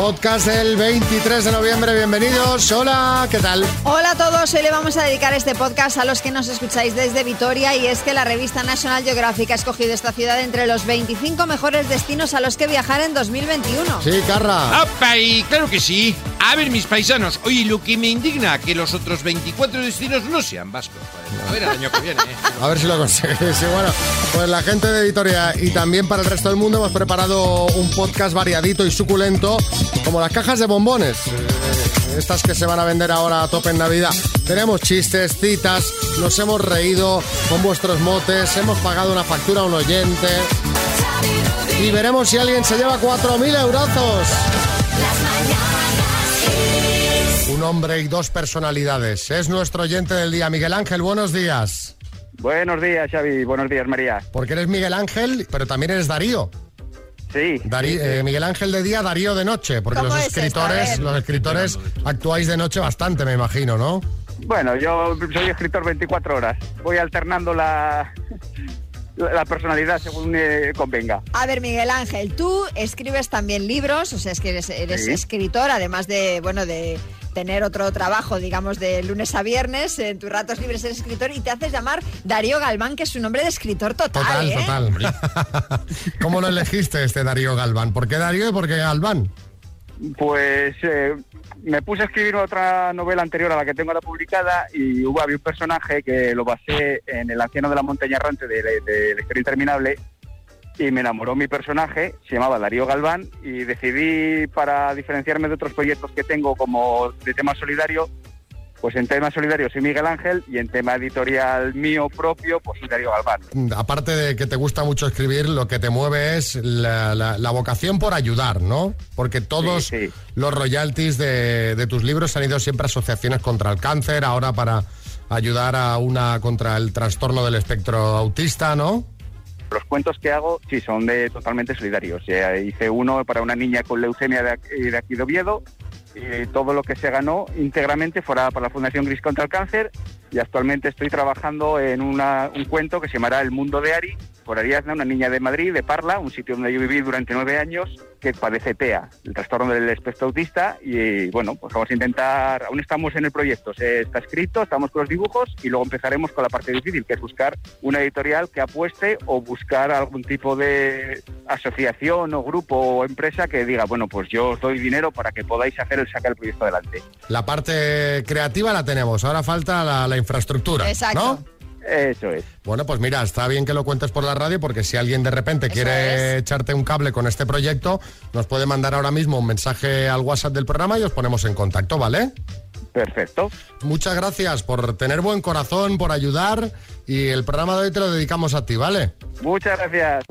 Podcast del 23 de noviembre, bienvenidos. Hola, ¿qué tal? Hola a todos, hoy le vamos a dedicar este podcast a los que nos escucháis desde Vitoria y es que la revista National Geographic ha escogido esta ciudad entre los 25 mejores destinos a los que viajar en 2021. Sí, Carra. ¡Apa! Y claro que sí. A ver, mis paisanos, oye, lo que me indigna que los otros 24 destinos no sean vascos. A ver, el año que viene. ¿eh? A ver si lo conseguís. Sí, bueno, pues la gente de Vitoria y también para el resto del mundo hemos preparado un podcast variadito y suculento, como las cajas de bombones. Estas que se van a vender ahora a tope en Navidad. Tenemos chistes, citas, nos hemos reído con vuestros motes, hemos pagado una factura a un oyente y veremos si alguien se lleva 4.000 eurazos. Un hombre y dos personalidades. Es nuestro oyente del día, Miguel Ángel. Buenos días. Buenos días, Xavi. Buenos días, María. Porque eres Miguel Ángel, pero también eres Darío. Sí. Darí- eh, Miguel Ángel de día, Darío de noche, porque ¿Cómo los escritores, los escritores actuáis de noche bastante, me imagino, ¿no? Bueno, yo soy escritor 24 horas. Voy alternando la, la personalidad según eh, convenga. A ver, Miguel Ángel, tú escribes también libros, o sea, es que eres, eres Sí. escritor, además de, bueno, de tener otro trabajo, digamos, de lunes a viernes, en tus ratos libres eres escritor y te haces llamar Darío Galván, que es un nombre de escritor total, Total, ¿eh? total. ¿Cómo lo elegiste este Darío Galván? ¿Por qué Darío y por qué Galván? Pues eh, me puse a escribir otra novela anterior a la que tengo ahora publicada y hubo había un personaje que lo basé en El anciano de la montaña errante de, de, de La historia interminable y me enamoró mi personaje, se llamaba Darío Galván y decidí para diferenciarme de otros proyectos que tengo como de tema solidario, pues en tema solidario soy Miguel Ángel y en tema editorial mío propio pues soy Darío Galván. Aparte de que te gusta mucho escribir, lo que te mueve es la, la- la vocación por ayudar, ¿no? Porque todos Sí, sí. los royalties de, de tus libros han ido siempre a asociaciones contra el cáncer, ahora para ayudar a una contra el trastorno del espectro autista, ¿no? Los cuentos que hago sí son de totalmente solidarios. Hice uno para una niña con leucemia de, de aquí de Oviedo y todo lo que se ganó íntegramente fuera para la Fundación Gris contra el Cáncer y actualmente estoy trabajando en una- un cuento que se llamará El Mundo de Ari por Ariadna, una niña de Madrid, de Parla, un sitio donde yo viví durante nueve años, que padece TEA, el trastorno del espectro autista y bueno, pues vamos a intentar, aún estamos en el proyecto, está escrito, estamos con los dibujos y luego empezaremos con la parte difícil, que es buscar una editorial que apueste o buscar algún tipo de asociación o grupo o empresa que diga, bueno, pues yo os doy dinero para que podáis hacer el sacar el proyecto adelante. La parte creativa la tenemos, ahora falta la, la infraestructura, Exacto. ¿no? Eso es. Bueno, pues mira, está bien que lo cuentes por la radio porque si alguien de repente Eso quiere es. echarte un cable con este proyecto, nos puede mandar ahora mismo un mensaje al WhatsApp del programa y os ponemos en contacto, ¿vale? Perfecto. Muchas gracias por tener buen corazón, por ayudar y el programa de hoy te lo dedicamos a ti, ¿vale? Muchas gracias.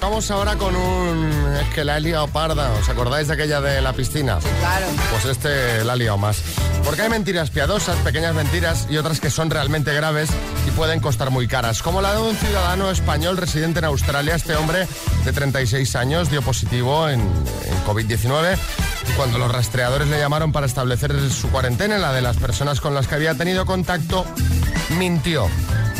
Vamos ahora con un... Es que la he liado parda, ¿os acordáis de aquella de la piscina? Claro. Pues este la ha liado más. Porque hay mentiras piadosas, pequeñas mentiras y otras que son realmente graves y pueden costar muy caras. Como la de un ciudadano español residente en Australia. Este hombre de 36 años dio positivo en, en COVID-19 y cuando los rastreadores le llamaron para establecer su cuarentena, la de las personas con las que había tenido contacto, mintió.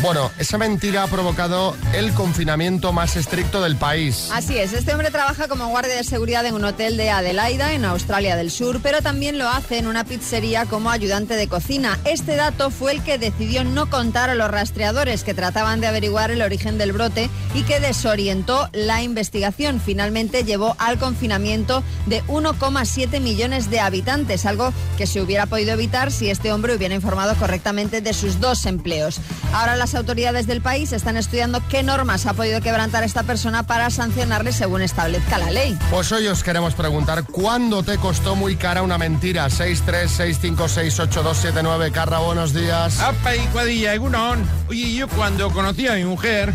Bueno, esa mentira ha provocado el confinamiento más estricto del país. Así es, este hombre trabaja como guardia de seguridad en un hotel de Adelaida, en Australia del Sur, pero también lo hace en una pizzería como ayudante de cocina. Este dato fue el que decidió no contar a los rastreadores que trataban de averiguar el origen del brote y que desorientó la investigación. Finalmente llevó al confinamiento de 1,7 millones de habitantes, algo que se hubiera podido evitar si este hombre hubiera informado correctamente de sus dos empleos. Ahora las autoridades del país están estudiando qué normas ha podido quebrantar esta persona para sancionarle según establezca la ley. Pues hoy os queremos preguntar, ¿cuándo te costó muy cara una mentira? 636568279, Carra, buenos días. ¡Apa! Y cuadrilla, Egunon. Oye, yo cuando conocí a mi mujer,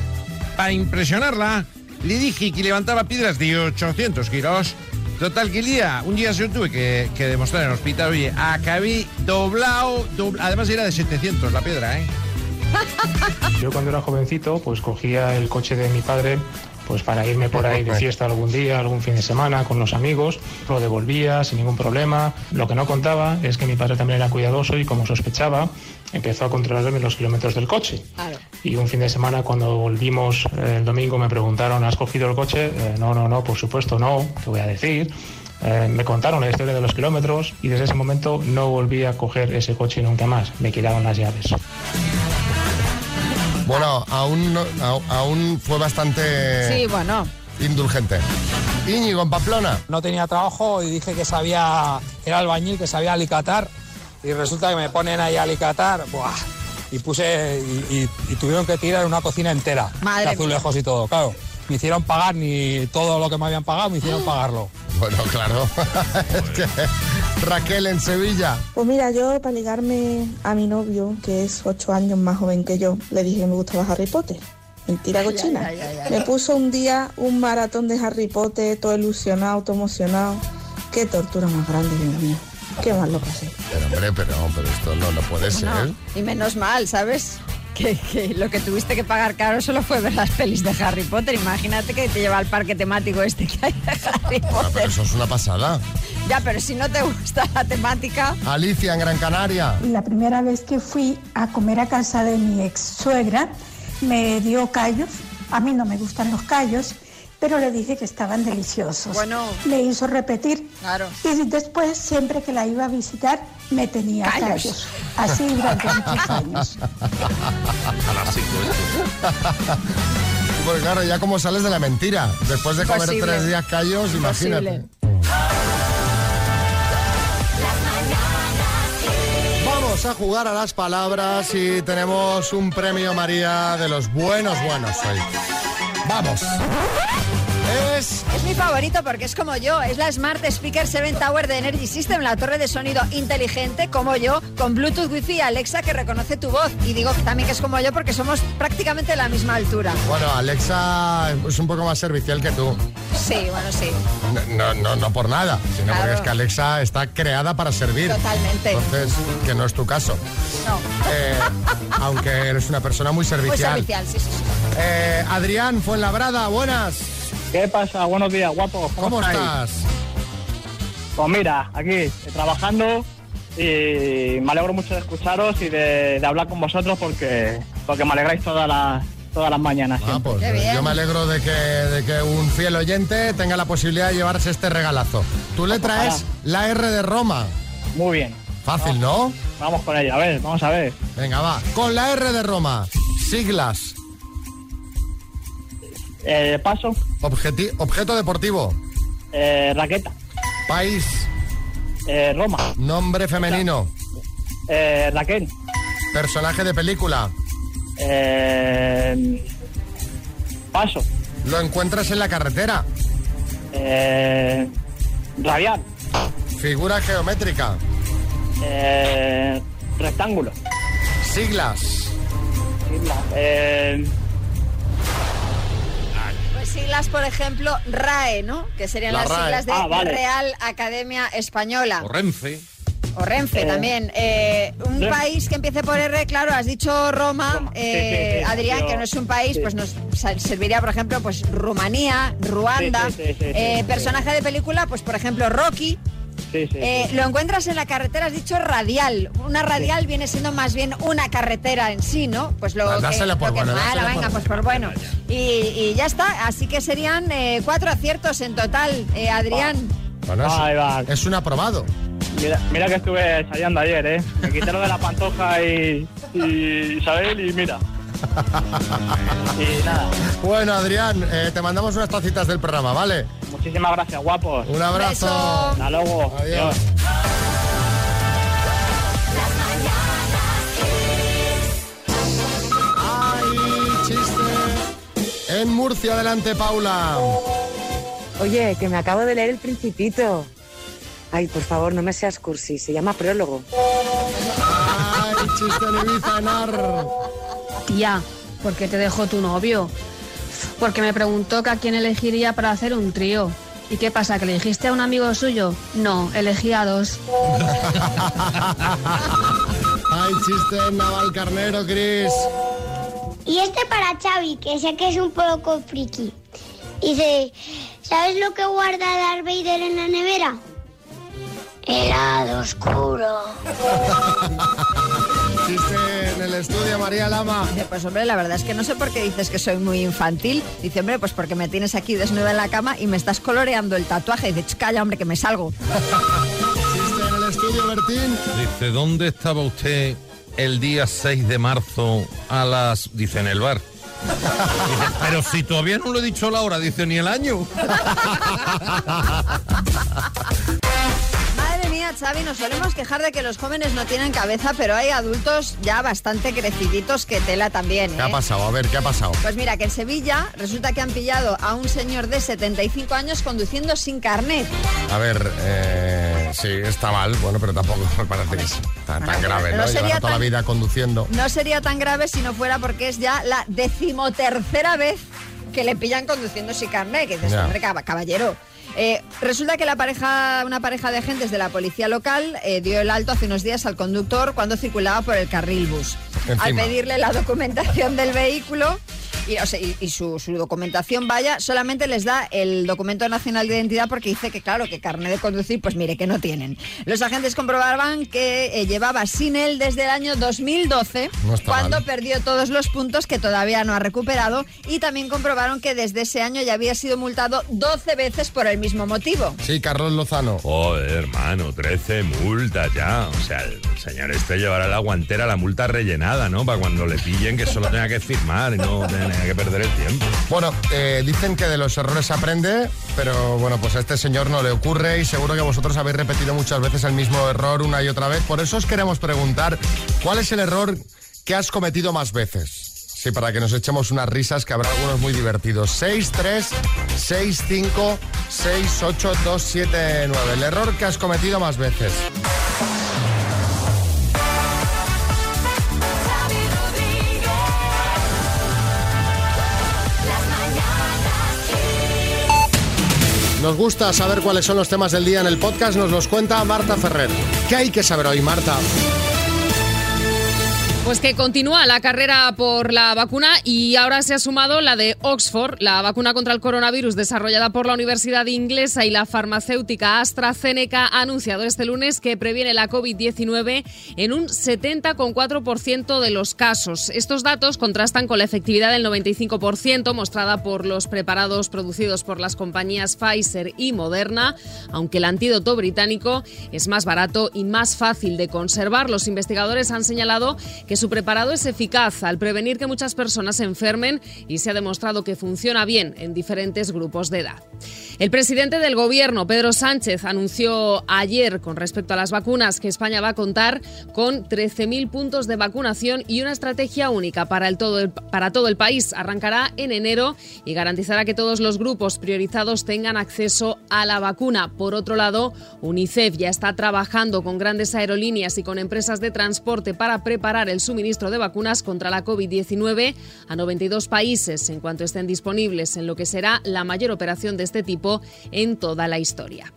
para impresionarla, le dije que levantaba piedras de 800 kilos. Total, que el día, un día se lo tuve que, que demostrar en el hospital. Oye, acabé doblado, dobla- además era de 700 la piedra, ¿eh? Yo cuando era jovencito, pues cogía el coche de mi padre pues para irme por ahí de fiesta algún día, algún fin de semana con los amigos. Lo devolvía sin ningún problema. Lo que no contaba es que mi padre también era cuidadoso y como sospechaba, empezó a controlarme los kilómetros del coche. Claro. Y un fin de semana cuando volvimos eh, el domingo me preguntaron, ¿has cogido el coche? Eh, no, no, no, por supuesto no, te voy a decir. Eh, me contaron la historia de los kilómetros y desde ese momento no volví a coger ese coche nunca más. Me quitaron las llaves. Bueno, aún, no- aún fue bastante Sí, bueno. indulgente. Íñigo, en Pamplona. No tenía trabajo y dije que sabía, era albañil, que sabía alicatar y resulta que me ponen ahí a alicatar, ¡buah! y puse, y, y- y tuvieron que tirar una cocina entera, Madre de azulejos y todo, claro. Me hicieron pagar ni todo lo que me habían pagado, me hicieron pagarlo. Bueno, claro. es que Raquel en Sevilla. Pues mira, yo para ligarme a mi novio, que es ocho años más joven que yo, le dije que me gustaba Harry Potter. Mentira cochina. ay, ay, ay. Me puso un día un maratón de Harry Potter, todo ilusionado, todo emocionado. Qué tortura más grande, Dios mío. Qué mal lo pasé. Pero hombre, pero, pero esto no, no puede ser. No, y menos mal, ¿sabes? Que, que lo que tuviste que pagar caro solo fue ver las pelis de Harry Potter. Imagínate que te lleva al parque temático este que hay de Harry Ah, pero Potter. eso es una pasada. Ya, pero si no te gusta la temática, Alicia en Gran Canaria. La primera vez que fui a comer a casa de mi ex suegra, me dio callos. A mí no me gustan los callos, pero le dije que estaban deliciosos. Bueno. Me hizo repetir. Claro. Y después, siempre que la iba a visitar, me tenía Callos. callos. Así durante muchos años. Pues claro, ya como sales de la mentira. Después de comer Imposible. tres días callos, imagínate. Imposible. Vamos a jugar a las palabras y tenemos un premio María de los buenos buenos hoy. Vamos. Es es mi favorito porque es como yo. Es la Smart Speaker 7 Tower de Energy System, la torre de sonido inteligente como yo, con Bluetooth, Wi-Fi y Alexa que reconoce tu voz. Y digo también que es como yo porque somos prácticamente la misma altura. bueno, Alexa es un poco más servicial que tú. Sí, bueno, sí. No, no, no por nada, sino Claro. porque es que Alexa está creada para servir. Totalmente. Entonces, que no es tu caso. No. Eh, aunque eres una persona muy Muy servicial. servicial, sí, sí, sí. Eh, Adrián Fuenlabrada, buenas. ¿Qué pasa? Buenos días, guapos. ¿Cómo, estás? Pues mira, aquí eh, trabajando y me alegro mucho de escucharos y de, de hablar con vosotros porque, porque me alegráis todas las, todas las mañanas. Ah, pues Qué bien. yo me alegro de que, de que un fiel oyente tenga la posibilidad de llevarse este regalazo. Tú le traes la R de Roma. Muy bien. Fácil, ¿no? Vamos con ella. A ver, vamos a ver. Venga, va. Con la R de Roma. Siglas. Eh, paso. Objeti- objeto deportivo. Eh, raqueta. País. Eh, Roma. Nombre femenino. Eh, Raquel. Personaje de película. Eh, paso. Lo encuentras en la carretera. Eh, radial. Figura geométrica. Eh, rectángulo. Siglas. Isla. Eh, Siglas, por ejemplo, RAE, ¿no? Que serían La las RAE. siglas de Ah, vale. Real Academia Española. O Renfe. O Renfe Eh, también. Eh, un Renfe. país que empiece por R, claro, has dicho Roma, eh, sí, sí, Adrián, que no es un país, pues nos serviría, por ejemplo, pues Rumanía, Ruanda. Eh, personaje de película, pues por ejemplo, Rocky. Sí, sí. Eh, sí. Lo encuentras en la carretera, has dicho radial. Una radial viene siendo más bien una carretera en sí, ¿no? Pues lo Ah, que, dásela por lo que bueno, malo, venga, pues por bueno. Y, y ya está, así que serían eh, cuatro aciertos en total, eh, Adrián. Bueno, es, Ahí va. es un aprobado. Mira, mira que estuve ensayando ayer, ¿eh? Me quité lo de la pantoja y, y Isabel y mira. y nada, Bueno, Adrián, eh, te mandamos unas tacitas del programa, ¿vale? muchísimas gracias, guapos. Un abrazo. Beso. Hasta luego. Adiós. ¡Ay, chiste! En Murcia, adelante, Paula. Oye, que me acabo de leer El Principito. Ay, por favor, no me seas cursi, se llama prólogo. ¡Ay, chiste en Ibiza, Enar! Tía, ¿por qué te dejó tu novio? Porque me preguntó que a quién elegiría para hacer un trío. ¿Y qué pasa? ¿Que le dijiste a un amigo suyo? No, elegí a dos. ¡Ay, chiste en Naval Carnero, Cris! Y este para Xavi, que sé que es un poco friki. Dice, ¿sabes lo que guarda Darth Vader en la nevera? Helado oscuro. Chiste en el estudio, María Lama. Dice, Pues hombre, la verdad es que no sé por qué dices que soy muy infantil. Dice, hombre, pues porque me tienes aquí desnuda en la cama y me estás coloreando el tatuaje. Dice, "Ch, calla, hombre, que me salgo. Chiste en el estudio, Bertín. Dice, ¿dónde estaba usted el día 6 de marzo a las... Dice, en el bar. Dice, pero si todavía no lo he dicho la hora, dice, ni el año. Xavi, nos solemos quejar de que los jóvenes no tienen cabeza, pero hay adultos ya bastante creciditos que tela también. ¿Qué ha ¿eh? pasado? A ver, ¿qué ha pasado? Pues mira, que en Sevilla resulta que han pillado a un señor de 75 años conduciendo sin carnet. A ver, eh, sí, está mal, bueno, pero tampoco me parece que es tan, tan grave, no ¿no? sería Llevar toda la vida conduciendo. No sería tan grave si no fuera porque es ya la decimotercera vez que le pillan conduciendo sin carnet. Que dices, hombre, cab- caballero. Eh, resulta que la pareja, una pareja de agentes de la policía local eh, dio el alto hace unos días al conductor cuando circulaba por el carril bus. Al pedirle la documentación del vehículo y, o sea, y- y su, su documentación vaya, solamente les da el documento nacional de identidad porque dice que, claro, que carnet de conducir, pues mire, que no tienen. Los agentes comprobaban que eh, llevaba sin él desde el año 2012, No está cuando mal. perdió todos los puntos que todavía no ha recuperado, y también comprobaron que desde ese año ya había sido multado 12 veces por el mismo motivo. Sí, Carlos Lozano. Joder, hermano, 13 multas ya. O sea, el señor este llevará la guantera la multa rellenada, ¿no? Para cuando le pillen que solo tenga que firmar y no tenga que perder el tiempo. Bueno, eh, dicen que de los errores se aprende, pero bueno, pues a este señor no le ocurre y seguro que vosotros habéis repetido muchas veces el mismo error una y otra vez. Por eso os queremos preguntar, ¿cuál es el error que has cometido más veces? Sí, para que nos echemos unas risas, que habrá algunos muy divertidos. 6, 3, 6, 5, 6, 8, 2, 7, 9. El error que has cometido más veces. Nos gusta saber cuáles son los temas del día en el podcast, nos los cuenta Marta Ferrer. ¿Qué hay que saber hoy, Marta? Pues que continúa la carrera por la vacuna y ahora se ha sumado la de Oxford, la vacuna contra el coronavirus desarrollada por la Universidad Inglesa y la farmacéutica AstraZeneca ha anunciado este lunes que previene la COVID-19 en un 70,4% de los casos. Estos datos contrastan con la efectividad del 95% mostrada por los preparados producidos por las compañías Pfizer y Moderna, aunque el antídoto británico es más barato y más fácil de conservar. Los investigadores han señalado que su preparado es eficaz al prevenir que muchas personas se enfermen y se ha demostrado que funciona bien en diferentes grupos de edad. El presidente del gobierno, Pedro Sánchez, anunció ayer con respecto a las vacunas que España va a contar con 13.000 puntos de vacunación y una estrategia única para, el todo el, para todo el país. Arrancará en enero y garantizará que todos los grupos priorizados tengan acceso a la vacuna. Por otro lado, UNICEF ya está trabajando con grandes aerolíneas y con empresas de transporte para preparar el suministro de vacunas contra la COVID-19 a 92 países en cuanto estén disponibles en lo que será la mayor operación de este tipo en toda la historia.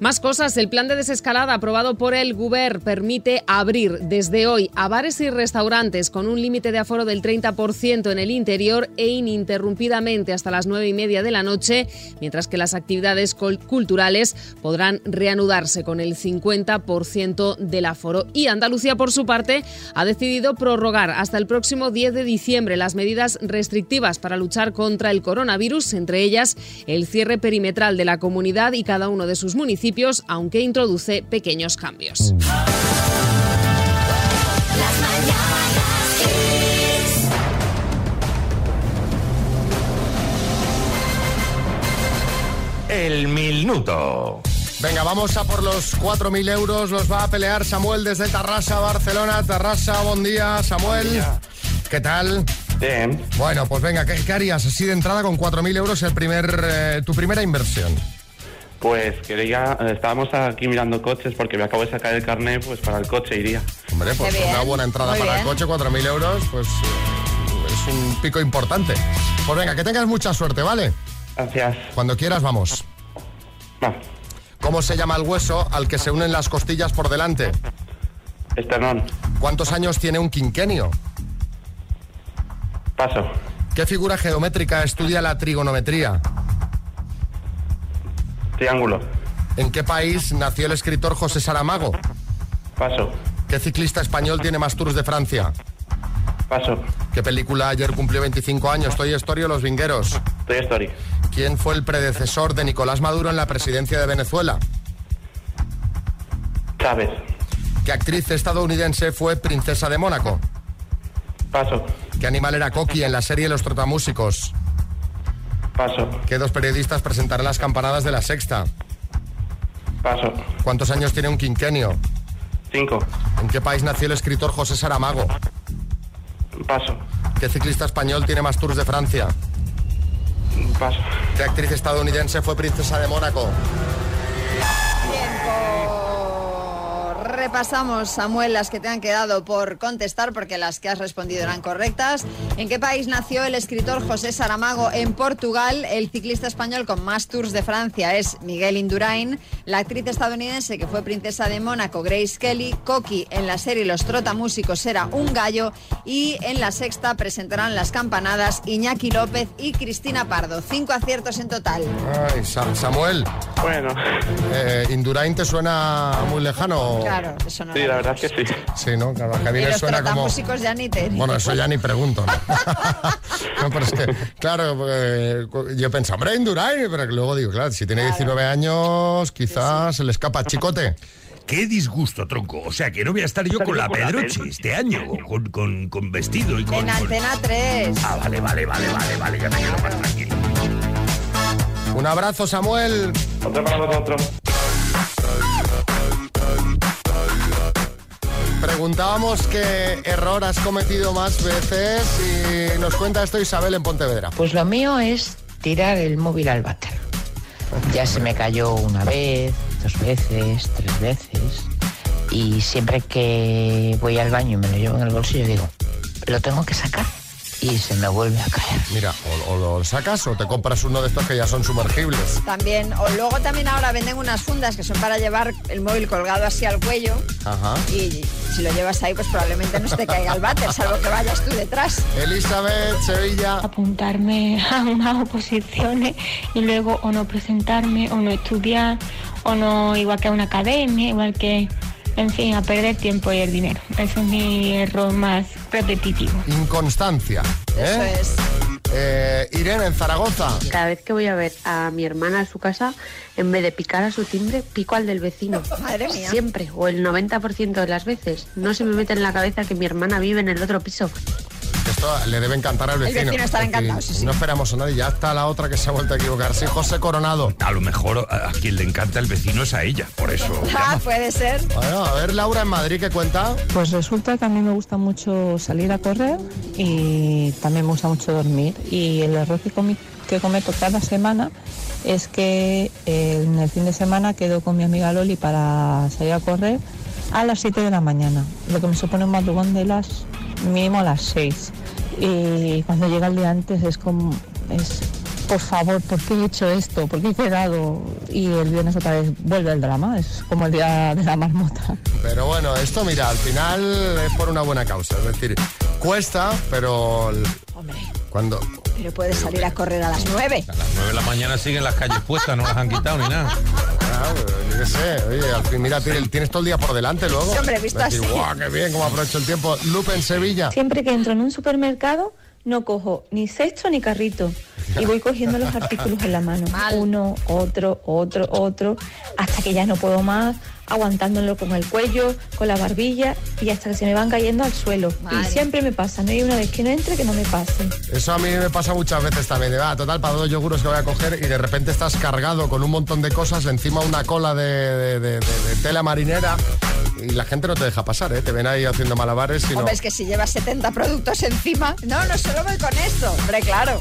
Más cosas, el plan de desescalada aprobado por el Guber permite abrir desde hoy a bares y restaurantes con un límite de aforo del 30% en el interior e ininterrumpidamente hasta las 9 y media de la noche, mientras que las actividades culturales podrán reanudarse con el 50% del aforo. Y Andalucía, por su parte, ha decidido prorrogar hasta el próximo 10 de diciembre las medidas restrictivas para luchar contra el coronavirus, entre ellas el cierre perimetral de la comunidad y cada uno de sus municipios, aunque introduce pequeños cambios. El minuto. Venga, vamos a por los 4.000 euros. Los va a pelear Samuel desde Tarrasa, Barcelona. Tarrasa, buen día, Samuel. ¿Qué tal? Bien. Bueno, pues venga, ¿qué, qué harías así de entrada con 4.000 euros el primer, eh, tu primera inversión? Pues quería, eh, estábamos aquí mirando coches porque me acabo de sacar el carnet, pues para el coche iría. Hombre, pues una buena entrada muy para bien. el coche, 4.000 euros, pues eh, es un pico importante. Pues venga, que tengas mucha suerte, ¿vale? Gracias. Cuando quieras, vamos. ¿Cómo se llama el hueso al que se unen las costillas por delante? Esternón. ¿Cuántos años tiene un quinquenio? Paso. ¿Qué figura geométrica estudia la trigonometría? Triángulo. ¿En qué país nació el escritor José Saramago? Paso. ¿Qué ciclista español tiene más tours de Francia? Paso. ¿Qué película ayer cumplió 25 años? Toy Story o Los Vingueros. Toy Story. ¿Quién fue el predecesor de Nicolás Maduro en la presidencia de Venezuela? Chávez. ¿Qué actriz estadounidense fue princesa de Mónaco? Paso. ¿Qué animal era Coqui en la serie Los Trotamúsicos? Paso. ¿Qué dos periodistas presentarán las campanadas de la sexta? Paso. ¿Cuántos años tiene un quinquenio? Cinco. ¿En qué país nació el escritor José Saramago? Paso. ¿Qué ciclista español tiene más tours de Francia? Paso. ¿Qué actriz estadounidense fue princesa de Mónaco? Repasamos, Samuel, las que te han quedado por contestar, porque las que has respondido eran correctas. ¿En qué país nació el escritor José Saramago? En Portugal. El ciclista español con más tours de Francia es Miguel Indurain. La actriz estadounidense que fue princesa de Mónaco, Grace Kelly. Coqui en la serie Los Trotamúsicos era un gallo. Y en la sexta presentarán las campanadas Iñaki López y Cristina Pardo. Cinco aciertos en total. Ay, Sa- Samuel. Bueno. Eh, ¿Indurain te suena muy lejano? Claro, eso no Sí, la verdad es que sí. Sí, ¿no? Claro, los suena como... ya ni te... Bueno, eso ya ni pregunto. ¿no? No, pero es que, claro, eh, yo pensaba, hombre, Indurain, pero luego digo, claro, si tiene 19 años, quizás se le escapa chicote. Qué disgusto, tronco. O sea, que no voy a estar yo con la Pedroche este año, con, con, con vestido y con... En Antena 3. Ah, vale, vale, vale, vale, vale, ya me quedo más tranquilo. Un abrazo, Samuel. Otro para vosotros. Preguntábamos qué error has cometido más veces y nos cuenta esto Isabel en Pontevedra. Pues lo mío es tirar el móvil al váter. Ya se me cayó una vez, dos veces, tres veces. Y siempre que voy al baño y me lo llevo en el bolsillo, digo, lo tengo que sacar. Y se me vuelve a caer. Mira, o, o lo sacas o te compras uno de estos que ya son sumergibles. También, o luego también ahora venden unas fundas que son para llevar el móvil colgado así al cuello Ajá. y si lo llevas ahí pues probablemente no se te caiga el váter, salvo que vayas tú detrás. Elizabeth, Sevilla. apuntarme a unas oposiciones y luego o no presentarme o no estudiar o no igual que a una academia, igual que, en fin, a perder tiempo y el dinero. Ese es mi error más repetitivo. Inconstancia. ¿eh? Eso es. Eh, Irene, en Zaragoza. Cada vez que voy a ver a mi hermana a su casa, en vez de picar a su timbre, pico al del vecino. Madre mía. Siempre, o el 90% de las veces. No se me mete en la cabeza que mi hermana vive en el otro piso. Esto le debe encantar al El vecino. vecino estará Es decir, encantado, sí, sí. No esperamos a nadie, ya está la otra que se ha vuelto a equivocar. Sí, José Coronado. A lo mejor a, a quien le encanta el vecino es a ella, por eso. Ah, puede ser. Bueno, a ver, Laura, en Madrid, ¿qué cuenta? Pues resulta que a mí me gusta mucho salir a correr y también me gusta mucho dormir. Y el error que, comi- que cometo cada semana es que eh, en el fin de semana quedo con mi amiga Loli para salir a correr a las 7 de la mañana, lo que me supone un madrugón de las mínimo a las 6. Y cuando llega el día antes es como, es, por favor, ¿por qué he hecho esto? ¿Por qué he quedado? Y el viernes otra vez vuelve el drama, es como el día de la marmota. Pero bueno, esto, mira, al final es por una buena causa. Es decir, cuesta, pero el- cuando... Pero puedes salir a correr a las 9. A las 9 de la mañana siguen las calles puestas, no las han quitado ni nada. Yo qué sé, oye, al fin, mira, tienes todo el día por delante luego. Sí, hombre, visto Decir, así. guau, qué bien, cómo aprovecho el tiempo. Lupe en Sevilla. Siempre que entro en un supermercado, no cojo ni cesto ni carrito. Y voy cogiendo los artículos en la mano. Uno, otro, otro, otro, hasta que ya no puedo más, aguantándolo con el cuello, con la barbilla y hasta que se me van cayendo al suelo. Madre. Y siempre me pasa, no hay una vez que no entre que no me pase. Eso a mí me pasa muchas veces también. De, ah, total, para dos yogures que voy a coger y de repente estás cargado con un montón de cosas, encima una cola de, de- de- de- de tela marinera y la gente no te deja pasar, ¿eh? Te ven ahí haciendo malabares y no... Hombre, es que si llevas 70 productos encima. No, no solo voy con esto. Hombre, claro.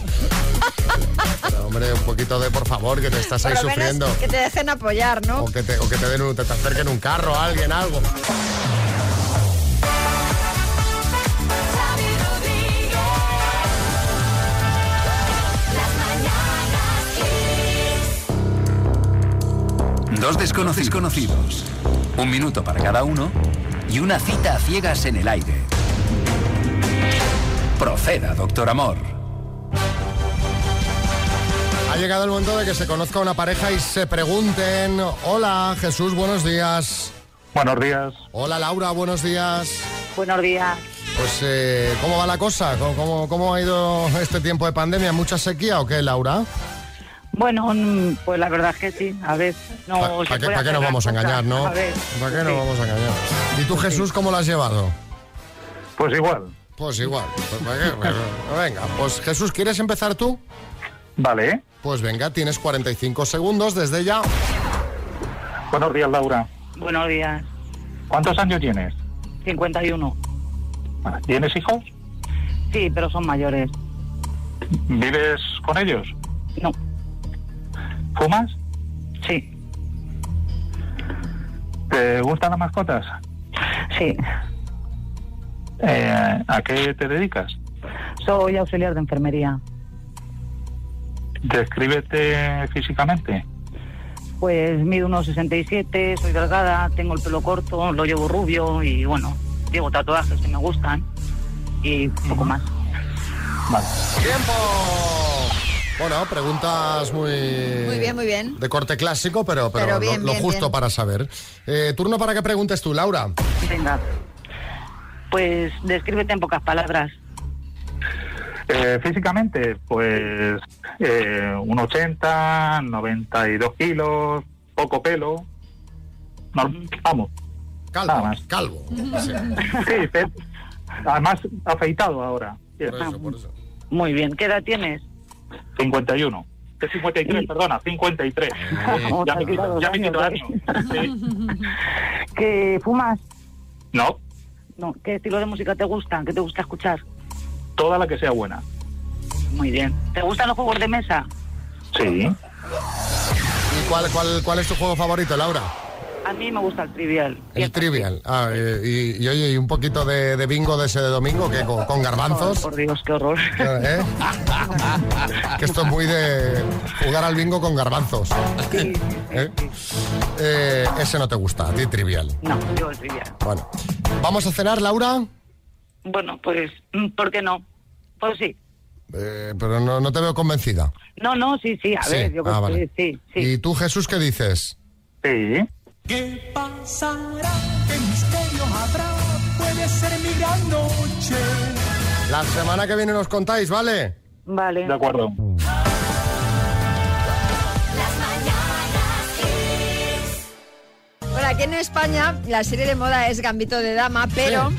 Pero, hombre, un poquito de por favor, que te estás ahí Por lo menos sufriendo. que te dejen apoyar, ¿no? O que te, o que te den un, te acerquen un carro, alguien, algo. Dos desconocidos conocidos, un minuto para cada uno y una cita a ciegas en el aire. Proceda, doctor Amor. Ha llegado el momento de que se conozca una pareja y se pregunten. Hola, Jesús, buenos días. Buenos días. Hola, Laura, buenos días. Buenos días. Pues, eh, ¿cómo va la cosa? ¿Cómo, cómo, cómo ha ido este tiempo de pandemia? ¿Mucha sequía o qué, Laura? Bueno, mm, pues la verdad es que sí. A ver, no. ¿Para qué, nos vamos a engañar, no? A ver, ¿Para qué sí. nos vamos a engañar? ¿Y tú, Jesús, cómo lo has llevado? Pues igual. Pues igual. Pues, ¿para qué? Pues, venga, pues Jesús, ¿quieres empezar tú? Vale. Pues venga, tienes 45 segundos desde ya. Buenos días, Laura. Buenos días. ¿Cuántos años tienes? 51. ¿Tienes hijos? Sí, pero son mayores. ¿Vives con ellos? No. ¿Fumas? Sí. ¿Te gustan las mascotas? Sí. Eh, ¿A qué te dedicas? Soy auxiliar de enfermería. Descríbete físicamente. Pues mido unos 67, soy delgada, tengo el pelo corto, lo llevo rubio y bueno, llevo tatuajes que me gustan y poco más. Vale. ¡Tiempo! Bueno, preguntas muy... Muy bien, muy bien. De corte clásico, pero, pero, Pero lo- bien, lo, bien, justo bien. para saber. Eh, turno para que preguntes tú, Laura. Venga. Pues descríbete en pocas palabras. Eh, físicamente, pues eh, un 80, 92 kilos, poco pelo. No, vamos. Calvo. Nada más. Calvo. Sí. Sí, además afeitado ahora. Bien. Por eso, por eso. Muy bien. ¿Qué edad tienes? 51. Que 53, perdona, 53. Oh, ya te me quito, ya me quito años, años. Sí. ¿Que fumas? No, No. ¿Qué estilo de música te gusta? ¿Qué te gusta escuchar? toda la que sea buena. Muy bien. ¿Te gustan los juegos de mesa? Sí. ¿Y cuál, cuál, cuál es tu juego favorito, Laura? A mí me gusta el trivial. El trivial. Ah, eh, y, y oye, ¿y un poquito de, de bingo de ese de domingo? que ¿Con, con garbanzos? Por Dios, qué horror. ¿Eh? que esto es muy de jugar al bingo con garbanzos. ¿Eh? Eh, ese no te gusta, a ti trivial. No, yo el trivial. Bueno. ¿Vamos a cenar, Laura? Bueno, pues, mm, ¿por qué no? Pues sí. Eh, pero no, no te veo convencida. No, no, sí, sí, a Sí, ver, yo ah, creo vale. que sí, sí. ¿Y tú, Jesús, qué dices? Sí. ¿Qué pasará? ¿Qué misterio habrá? Puede ser mi gran noche. La semana que viene nos contáis, ¿vale? Vale. De acuerdo. Bueno, aquí en España la serie de moda es Gambito de Dama, pero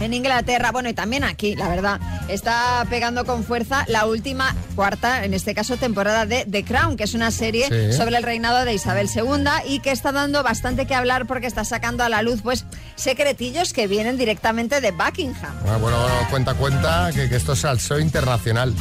en Inglaterra, bueno, y también aquí, la verdad, está pegando con fuerza la última cuarta, en este caso, temporada de The Crown, que es una serie Sí. sobre el reinado de Isabel II y que está dando bastante que hablar porque está sacando a la luz, pues, secretillos que vienen directamente de Buckingham. Ah, bueno, bueno, cuenta, cuenta que, que esto es salseo internacional.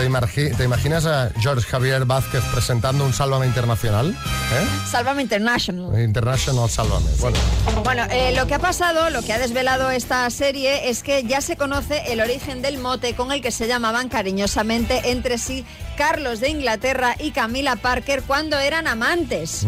¿Te, imagi- te imaginas a George Javier Vázquez presentando un Sálvame Internacional? ¿Eh? Sálvame International. International Sálvame. Bueno, Bueno, eh, lo que ha pasado, lo que ha desvelado esta serie es que ya se conoce el origen del mote con el que se llamaban cariñosamente entre sí Carlos de Inglaterra y Camila Parker cuando eran amantes.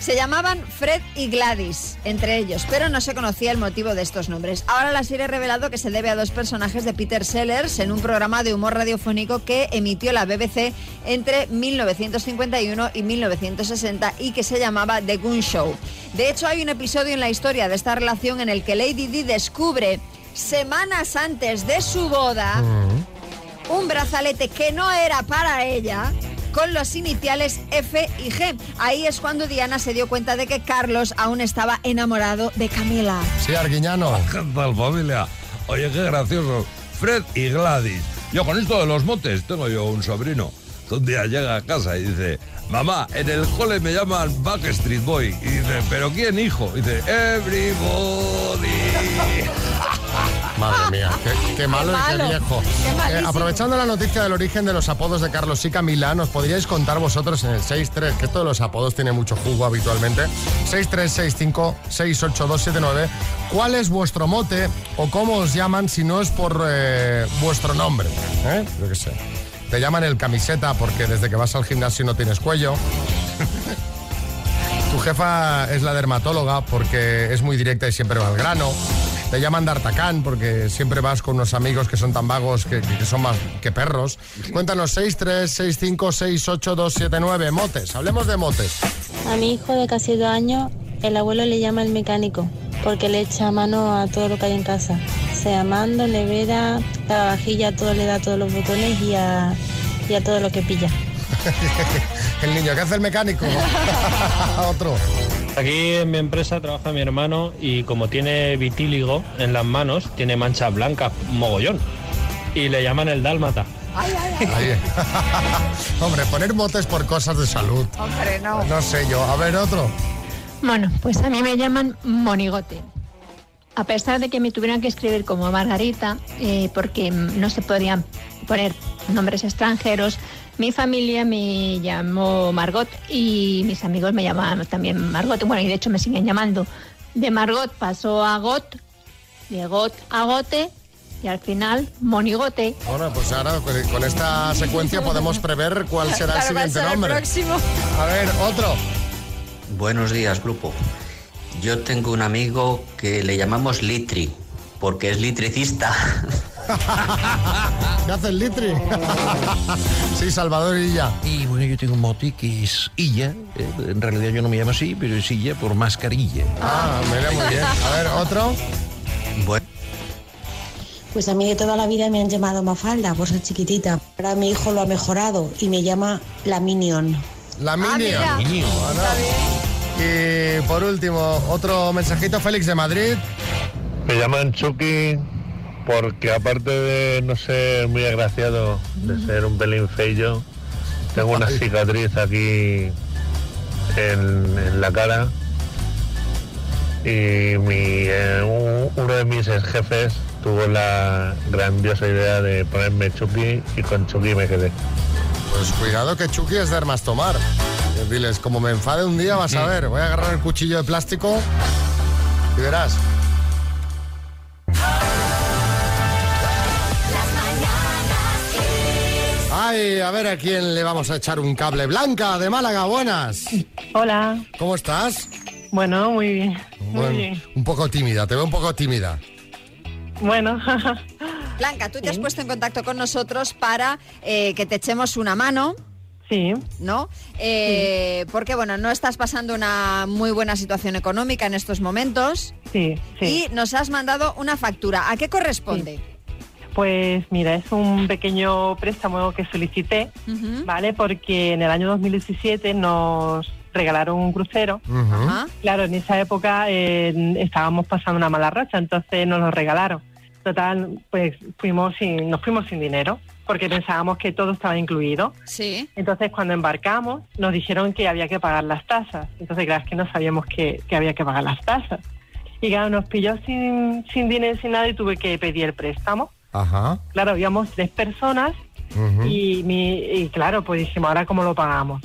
Se llamaban Fred y Gladys, entre ellos, pero no se conocía el motivo de estos nombres. Ahora la serie ha revelado que se debe a dos personajes de Peter Sellers en un programa de humor radiofónico que emitió la BBC entre 1951 y 1960 y que se llamaba The Goon Show. De hecho, hay un episodio en la historia de esta relación en el que Lady Di descubre semanas antes de su boda un brazalete que no era para ella con los iniciales F y G. Ahí es cuando Diana se dio cuenta de que Carlos aún estaba enamorado de Camila. sí, Arguiñano. ¿Qué tal, familia? Oye, qué gracioso. Fred y Gladys. Yo con esto de los motes tengo yo un sobrino que un día llega a casa y dice, mamá, en el cole me llaman Backstreet Boy. Y dice, ¿pero quién, hijo? Y dice, everybody. Madre mía, qué, qué malo Qué y qué malo, viejo. qué malísimo. aprovechando la noticia del origen de los apodos de Carlos y Camila, ¿nos podríais contar vosotros en el 6-3, que esto de los apodos tiene mucho jugo habitualmente, 636568279, cuál es vuestro mote o cómo os llaman si no es por eh, vuestro nombre? ¿Eh? Yo qué sé. Te llaman el camiseta porque desde que vas al gimnasio no tienes cuello. Tu jefa es la dermatóloga porque es muy directa y siempre va al grano. Te llaman D'Artacán porque siempre vas con unos amigos que son tan vagos que, que son más que perros. Cuéntanos 636568279 motes. Hablemos de motes. A mi hijo de casi dos años, el abuelo le llama el mecánico porque le echa mano a todo lo que hay en casa. Sea mando, nevera, lavavajilla, todo le da todos los botones y a, y a todo lo que pilla. el niño, ¿qué hace el mecánico? Otro. Aquí en mi empresa trabaja mi hermano y como tiene vitíligo en las manos, tiene manchas blancas, mogollón. Y le llaman el dálmata. Ahí. Hombre, poner motes por cosas de salud. Hombre, no. No sé yo. A ver, otro. Bueno, pues a mí me llaman monigote. A pesar de que me tuvieran que escribir como Margarita, eh, porque no se podían poner nombres extranjeros, mi familia me llamó Margot y mis amigos me llamaban también Margot. Bueno, y de hecho me siguen llamando. De Margot pasó a Got, de Got a Gote y al final Monigote. Bueno, pues ahora con- esta secuencia podemos prever cuál será el Claro, siguiente será el nombre. próximo. A ver, otro. Buenos días, grupo. Yo tengo un amigo que le llamamos Litri, porque es litricista. ¿Qué hace el litri? sí, Salvador Illa. Y bueno, yo tengo un mote que es Illa. eh, en realidad yo no me llamo así, pero es Illa por mascarilla. Ah, mira, muy bien. A ver, otro. Bueno. Pues a mí de toda la vida me han llamado Mafalda por ser chiquitita. Ahora mi hijo lo ha mejorado y me llama la Minion. La Minion. Bueno. Y por último, otro mensajito, Félix de Madrid. Me llaman Chucky porque aparte de no ser muy agraciado, de ser un pelín feillo, tengo una cicatriz aquí en, en la cara y mi, eh, un- uno de mis jefes tuvo la grandiosa idea de ponerme Chucky y con Chucky me quedé. Pues cuidado que Chucky es de armas tomar. Eh, Diles, como me enfade un día, vas a ver, voy a agarrar el cuchillo de plástico y verás. Ay, a ver a quién le vamos a echar un cable. Blanca, de Málaga, buenas. Hola. ¿Cómo estás? Bueno, muy bien. Muy bien. un poco tímida, te veo un poco tímida. Bueno, Blanca, tú te has puesto en contacto con nosotros para eh, que te echemos una mano. Sí. ¿No? Eh, Porque, bueno, no estás pasando una muy buena situación económica en estos momentos. Sí, sí. Y nos has mandado una factura. ¿A qué corresponde? Pues mira, es un pequeño préstamo que solicité, ¿vale? Porque en el año 2017 nos regalaron un crucero. Claro, en esa época eh, estábamos pasando una mala racha, entonces nos lo regalaron. Total, pues fuimos sin, nos fuimos sin dinero porque pensábamos que todo estaba incluido. Sí. Entonces, cuando embarcamos, nos dijeron que había que pagar las tasas. Entonces, claro, es que no sabíamos que, que había que pagar las tasas. Y claro, nos pilló sin, sin dinero, sin nada y tuve que pedir el préstamo. Ajá. Claro, habíamos tres personas y, mi, y claro, pues dijimos, ¿ahora cómo lo pagamos?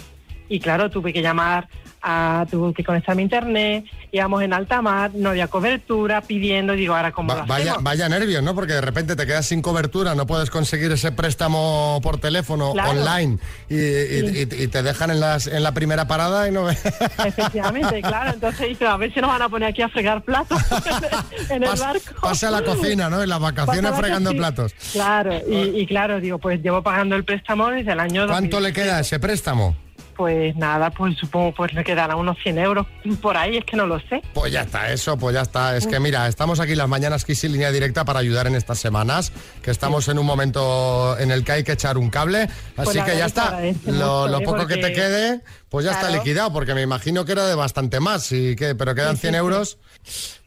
Y claro, tuve que llamar, a, tuve que conectarme a internet, íbamos en alta mar, no había cobertura, pidiendo, digo, ¿ahora cómo Va- lo vaya, hacemos? vaya nervios, ¿no? Porque de repente te quedas sin cobertura, no puedes conseguir ese préstamo por teléfono Claro. online y, y- y- y te dejan en, las, en la primera parada y no Efectivamente, claro. Entonces dije, a ver si nos van a poner aquí a fregar platos en el Pas- barco. Pase a la cocina, ¿no? En las vacaciones Pasa la fregando cocina. platos. Claro, y, y claro, digo, pues llevo pagando el préstamo desde el año ¿Cuánto le 2017. queda a ese préstamo? Pues nada, pues supongo pues le quedará unos 100 euros por ahí, es que no lo sé. Pues ya está, eso, pues ya está. Es que mira, estamos aquí las mañanas Kiss en línea directa para ayudar en estas semanas, que estamos en un momento en el que hay que echar un cable. Pues Así que ya está. Lo, ¿eh? poco que te quede, pues ya está liquidado, porque me imagino que era de bastante más, y que, pero quedan Sí, sí, 100 sí. euros.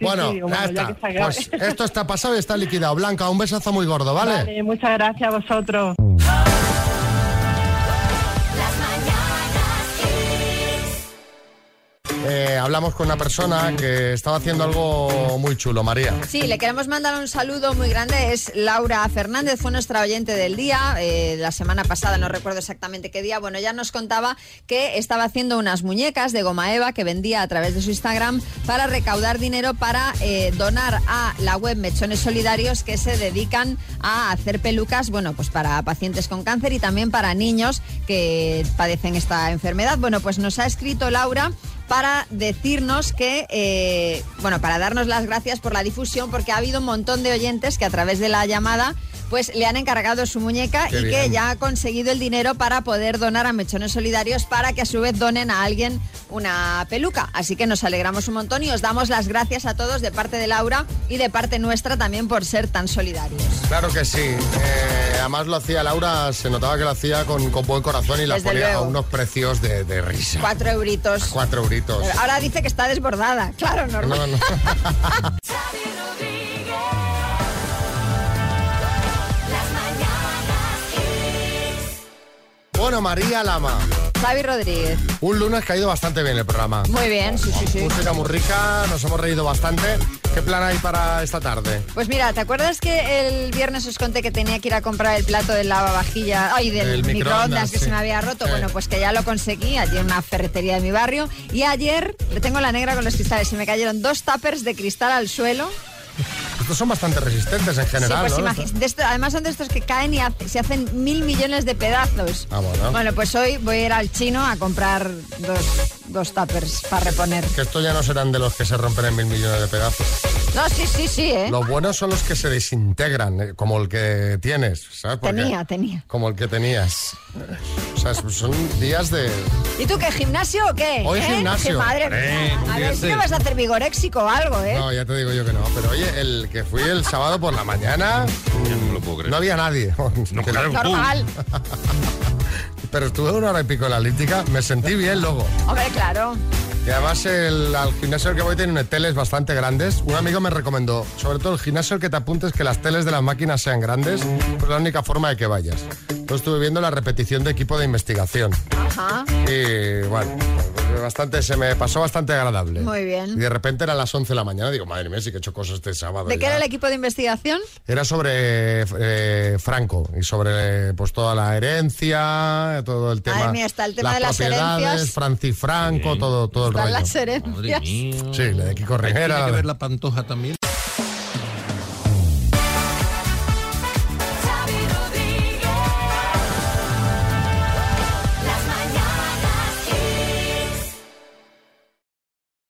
bueno, sí, ya bueno, ya está. Pues esto está pasado y está liquidado. Blanca, un besazo muy gordo, ¿vale? Vale, muchas gracias a vosotros. Eh, hablamos con una persona que estaba haciendo algo muy chulo, María. Sí, le queremos mandar un saludo muy grande. Es Laura Fernández, fue nuestra oyente del día, eh, la semana pasada, no recuerdo exactamente qué día. Bueno, ya nos contaba que estaba haciendo unas muñecas de goma eva que vendía a través de su Instagram para recaudar dinero para eh, donar a la web Mechones Solidarios que se dedican a hacer pelucas, bueno, pues para pacientes con cáncer y también para niños que padecen esta enfermedad. Bueno, pues nos ha escrito Laura para decirnos que, eh, bueno, para darnos las gracias por la difusión, porque ha habido un montón de oyentes que a través de la llamada pues le han encargado su muñeca Qué y que ya ha conseguido el dinero para poder donar a Mechones Solidarios para que a su vez donen a alguien una peluca. Así que nos alegramos un montón y os damos las gracias a todos de parte de Laura y de parte nuestra también por ser tan solidarios. Claro que sí. Eh, además lo hacía Laura, se notaba que lo hacía con, con buen corazón y la Desde ponía a unos precios de, de risa. Cuatro euritos. Cuatro euritos. Ahora dice que está desbordada. Claro, normal. No, no. Bueno, María Lama. Xavi Rodríguez. Un lunes que ha ido bastante bien el programa. Muy bien, sí, sí, sí. Música muy rica, nos hemos reído bastante. ¿Qué plan hay para esta tarde? Pues mira, ¿te acuerdas que el viernes os conté que tenía que ir a comprar el plato del lavavajilla, ay, del El microondas, microondas, que se me había roto? Sí. Bueno, pues que ya lo conseguí allí en una ferretería de mi barrio. Y ayer le tengo la negra con los cristales y me cayeron dos tuppers de cristal al suelo. Estos son bastante resistentes en general, sí, pues ¿no? imagi- de esto- además son de estos que caen y hace- se hacen mil millones de pedazos. Ah, bueno. Bueno, pues hoy voy a ir al chino a comprar dos, dos tuppers para reponer. Que estos ya no serán de los que se rompen en mil millones de pedazos. No, sí, sí, sí, ¿eh? Los buenos son los que se desintegran, eh, como el que tienes, ¿sabes? Porque- Tenía, tenía. Como el que tenías. O sea, son días de... ¿Y tú qué, gimnasio o qué? Hoy ¿Eh? gimnasio. ¡Qué madre mía! ¿cómo A ver si no vas a hacer vigoréxico o algo, ¿eh? No, ya te digo yo que no. Pero oye, el que fui el sábado por la mañana... mm, No había nadie. No, Normal. Pero estuve una hora y pico en la elíptica, me sentí bien luego. Hombre, claro. Y además el, al gimnasio al que voy tiene teles bastante grandes. Un amigo me recomendó, sobre todo el gimnasio al que te apuntes que las teles de las máquinas sean grandes, pues es la única forma de que vayas. Yo estuve viendo la repetición de equipo de investigación. Ajá. Y bueno, bastante, se me pasó bastante agradable. Muy Y bien. de repente eran las 11 de la mañana, digo, madre mía, sí que he hecho cosas este sábado. ¿De qué ya". era el equipo de investigación? Era sobre eh, Franco y sobre pues toda la herencia, todo el tema. Madre mía, está el tema las de las propiedades, herencias. Francis Franco, todo, todo el rollo. las herencias. Sí, la de Kiko Tiene Rivera. que ver la pantoja también.